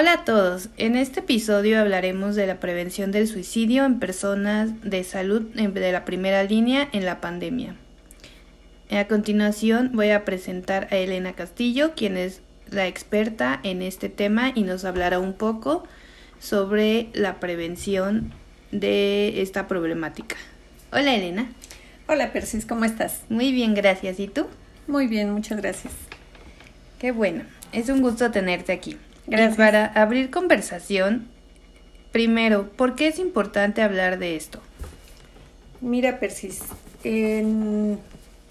Hola a todos, en este episodio hablaremos de la prevención del suicidio en personas de salud de la primera línea en la pandemia. A continuación voy a presentar a Elena Castillo, quien es la experta en este tema y nos hablará un poco sobre la prevención de esta problemática. Hola Elena. Hola Persis, ¿cómo estás? Muy bien, gracias. ¿Y tú? Muy bien, muchas gracias. Qué bueno, es un gusto tenerte aquí. Gracias. para abrir conversación, primero, ¿por qué es importante hablar de esto? Mira, Persis, en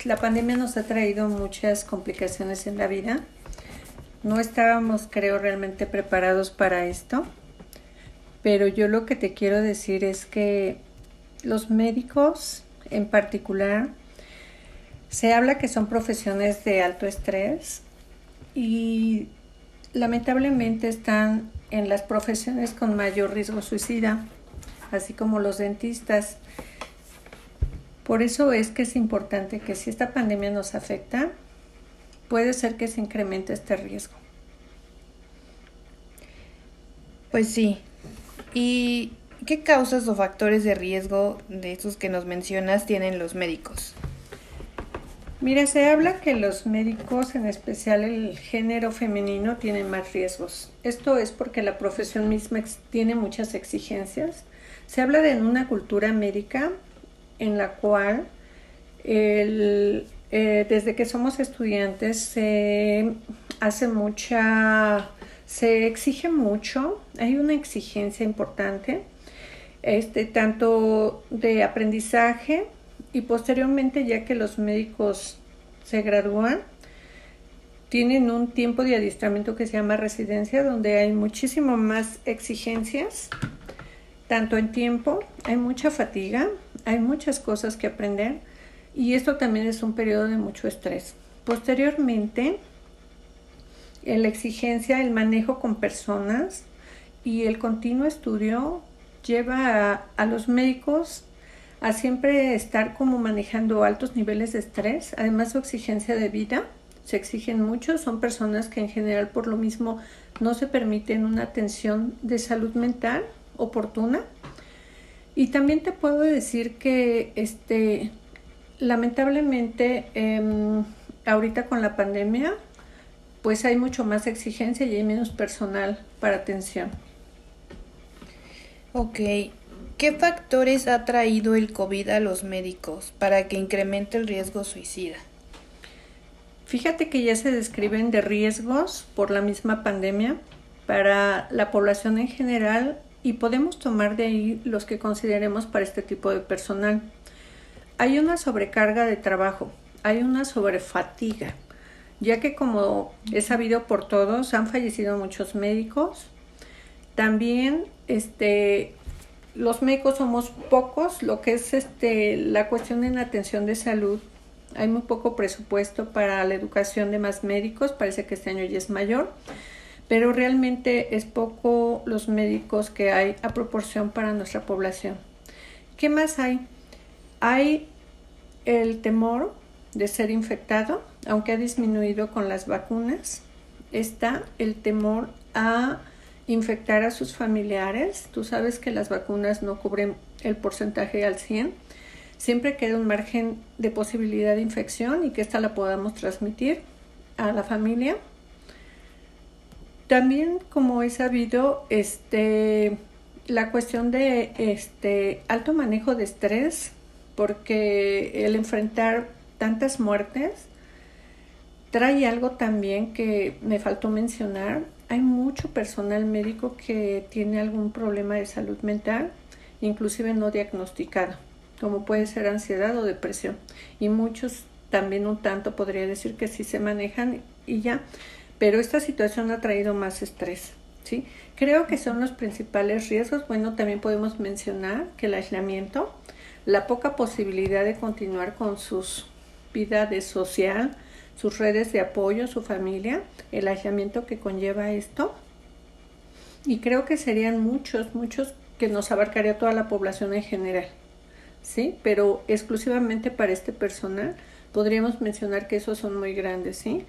la pandemia nos ha traído muchas complicaciones en la vida. No estábamos, creo, realmente preparados para esto. Pero yo lo que te quiero decir es que los médicos en particular, se habla que son profesiones de alto estrés y lamentablemente están en las profesiones con mayor riesgo suicida, así como los dentistas. Por eso es que es importante que si esta pandemia nos afecta, puede ser que se incremente este riesgo. Pues sí. ¿Y qué causas o factores de riesgo de esos que nos mencionas tienen los médicos? Mira, se habla que los médicos, en especial el género femenino, tienen más riesgos. Esto es porque la profesión misma tiene muchas exigencias. Se habla de una cultura médica en la cual eh, desde que somos estudiantes se hace mucha, se exige mucho, hay una exigencia importante, este, tanto de aprendizaje y posteriormente ya que los médicos se gradúan, tienen un tiempo de adiestramiento que se llama residencia, donde hay muchísimo más exigencias, tanto en tiempo, hay mucha fatiga, hay muchas cosas que aprender y esto también es un periodo de mucho estrés. Posteriormente, la exigencia, el manejo con personas y el continuo estudio lleva a, los médicos a siempre estar como manejando altos niveles de estrés, además su exigencia de vida, se exigen mucho, son personas que en general por lo mismo no se permiten una atención de salud mental oportuna y también te puedo decir que este lamentablemente em, ahorita con la pandemia pues hay mucho más exigencia y hay menos personal para atención. Ok, ¿qué factores ha traído el COVID a los médicos para que incremente el riesgo suicida? Fíjate que ya se describen de riesgos por la misma pandemia para la población en general y podemos tomar de ahí los que consideremos para este tipo de personal. Hay una sobrecarga de trabajo, hay una sobrefatiga, ya que como es sabido por todos, han fallecido muchos médicos. También este los médicos somos pocos, lo que es este la cuestión en atención de salud. Hay muy poco presupuesto para la educación de más médicos, parece que este año ya es mayor pero realmente es poco los médicos que hay a proporción para nuestra población. ¿Qué más hay? Hay el temor de ser infectado, aunque ha disminuido con las vacunas. Está el temor a infectar a sus familiares. Tú sabes que las vacunas no cubren el porcentaje al 100. Siempre queda un margen de posibilidad de infección y que esta la podamos transmitir a la familia. También, como he sabido, este, la cuestión de este alto manejo de estrés, porque el enfrentar tantas muertes trae algo también que me faltó mencionar. Hay mucho personal médico que tiene algún problema de salud mental, inclusive no diagnosticado, como puede ser ansiedad o depresión. Y muchos también un tanto podría decir que sí se manejan y ya pero esta situación ha traído más estrés. ¿sí? Creo que son los principales riesgos. Bueno, también podemos mencionar que el aislamiento, la poca posibilidad de continuar con sus vida de social, sus redes de apoyo, su familia, el aislamiento que conlleva esto. Y creo que serían muchos, muchos que nos abarcaría toda la población en general. ¿Sí? Pero exclusivamente para este personal podríamos mencionar que esos son muy grandes, ¿sí?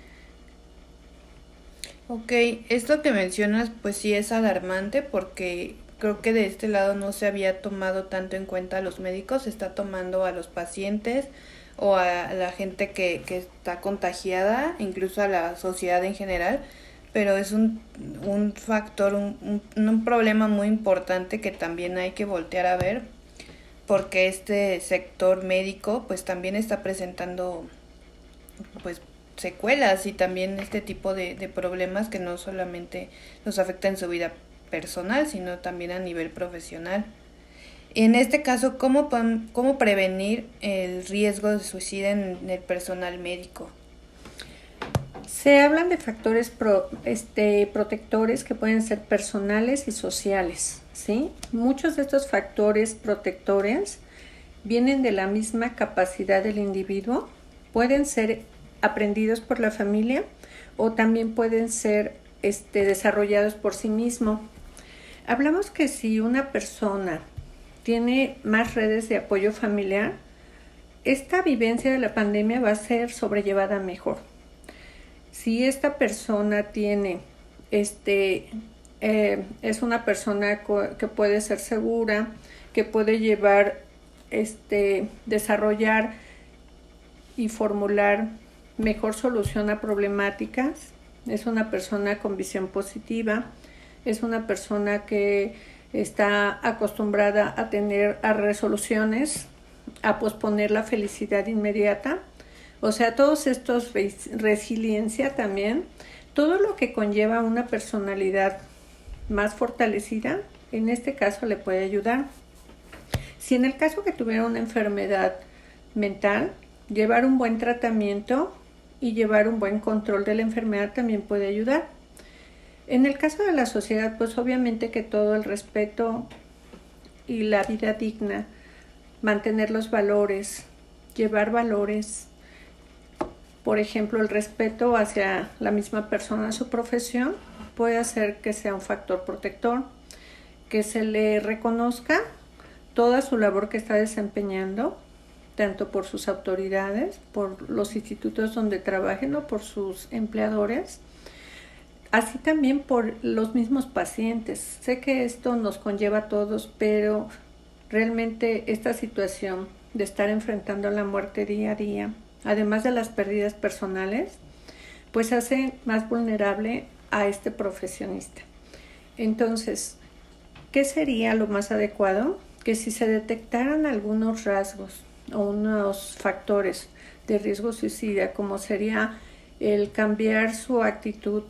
Ok, esto que mencionas pues sí es alarmante porque creo que de este lado no se había tomado tanto en cuenta a los médicos, se está tomando a los pacientes o a la gente que, que está contagiada, incluso a la sociedad en general, pero es un, un factor, un, un, problema muy importante que también hay que voltear a ver porque este sector médico pues también está presentando pues secuelas y también este tipo de, de problemas que no solamente nos afectan en su vida personal, sino también a nivel profesional. En este caso, ¿cómo, cómo prevenir el riesgo de suicidio en el personal médico? Se hablan de factores este, protectores que pueden ser personales y sociales. ¿sí? Muchos de estos factores protectores vienen de la misma capacidad del individuo, pueden ser aprendidos por la familia o también pueden ser este, desarrollados por sí mismo. Hablamos que si una persona tiene más redes de apoyo familiar, esta vivencia de la pandemia va a ser sobrellevada mejor. Si esta persona tiene, este, eh, es una persona que puede ser segura, que puede llevar, este, desarrollar y formular mejor solución a problemáticas, es una persona con visión positiva, es una persona que está acostumbrada a tener a resoluciones, a posponer la felicidad inmediata. O sea, todos estos resiliencia también, todo lo que conlleva una personalidad más fortalecida, en este caso le puede ayudar. Si en el caso que tuviera una enfermedad mental, llevar un buen tratamiento y llevar un buen control de la enfermedad también puede ayudar. En el caso de la sociedad, pues obviamente que todo el respeto y la vida digna, mantener los valores, llevar valores, por ejemplo, el respeto hacia la misma persona, su profesión, puede hacer que sea un factor protector, que se le reconozca toda su labor que está desempeñando, tanto por sus autoridades, por los institutos donde trabajen o por sus empleadores, así también por los mismos pacientes. Sé que esto nos conlleva a todos, pero realmente esta situación de estar enfrentando la muerte día a día, además de las pérdidas personales, pues hace más vulnerable a este profesionista. Entonces, ¿qué sería lo más adecuado? Que si se detectaran algunos rasgos o unos factores de riesgo suicida, como sería el cambiar su actitud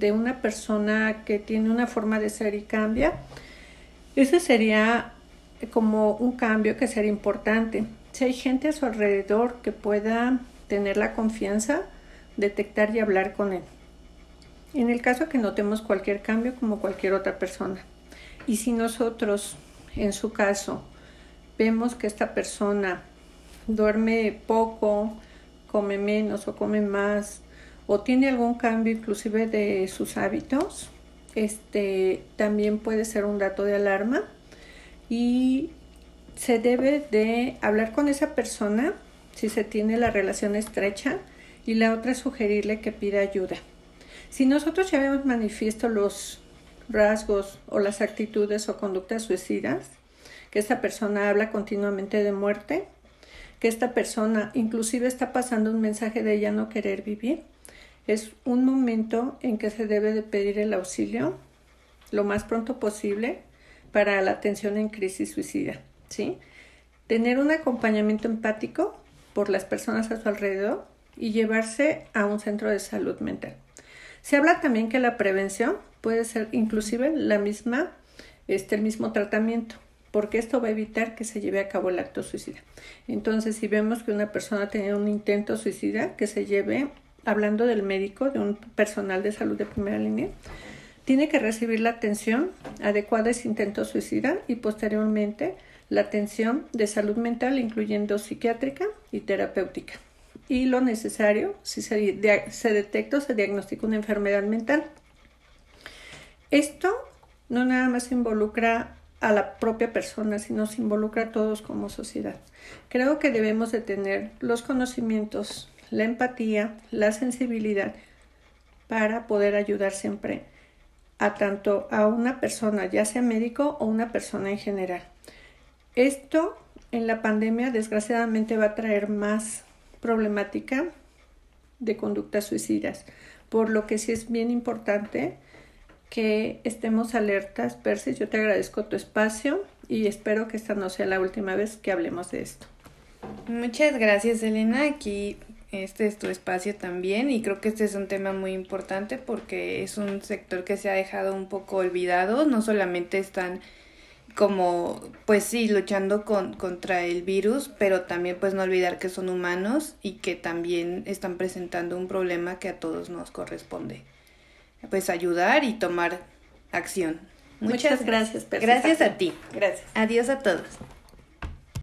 de una persona que tiene una forma de ser y cambia, ese sería como un cambio que sería importante. Si hay gente a su alrededor que pueda tener la confianza, detectar y hablar con él. En el caso que notemos cualquier cambio como cualquier otra persona. Y si nosotros, en su caso, vemos que esta persona duerme poco, come menos o come más, o tiene algún cambio inclusive de sus hábitos, este también puede ser un dato de alarma y se debe de hablar con esa persona si se tiene la relación estrecha y la otra es sugerirle que pida ayuda. Si nosotros ya vemos manifiesto los rasgos o las actitudes o conductas suicidas, que esta persona habla continuamente de muerte, que esta persona inclusive está pasando un mensaje de ella no querer vivir, es un momento en que se debe de pedir el auxilio lo más pronto posible para la atención en crisis suicida, ¿sí? Tener un acompañamiento empático por las personas a su alrededor y llevarse a un centro de salud mental. Se habla también que la prevención puede ser inclusive la misma, este, el mismo tratamiento, porque esto va a evitar que se lleve a cabo el acto suicida. Entonces, si vemos que una persona tiene un intento suicida, que se lleve hablando del médico, de un personal de salud de primera línea, tiene que recibir la atención adecuada ese intento suicida y posteriormente la atención de salud mental, incluyendo psiquiátrica y terapéutica. Y lo necesario, si se, se detecta o se diagnostica una enfermedad mental. Esto no nada más involucra a la propia persona, sino se involucra a todos como sociedad. Creo que debemos de tener los conocimientos la empatía, la sensibilidad para poder ayudar siempre a tanto a una persona, ya sea médico o una persona en general. Esto en la pandemia desgraciadamente va a traer más problemática de conductas suicidas, por lo que sí es bien importante que estemos alertas. Percy, yo te agradezco tu espacio y espero que esta no sea la última vez que hablemos de esto. Muchas gracias, Elena. Aquí este es tu espacio también y creo que este es un tema muy importante porque es un sector que se ha dejado un poco olvidado. No solamente están como, pues sí, luchando con, contra el virus, pero también pues no olvidar que son humanos y que también están presentando un problema que a todos nos corresponde. Pues ayudar y tomar acción. Muchas, gracias. Gracias a ti. Gracias. Adiós a todos.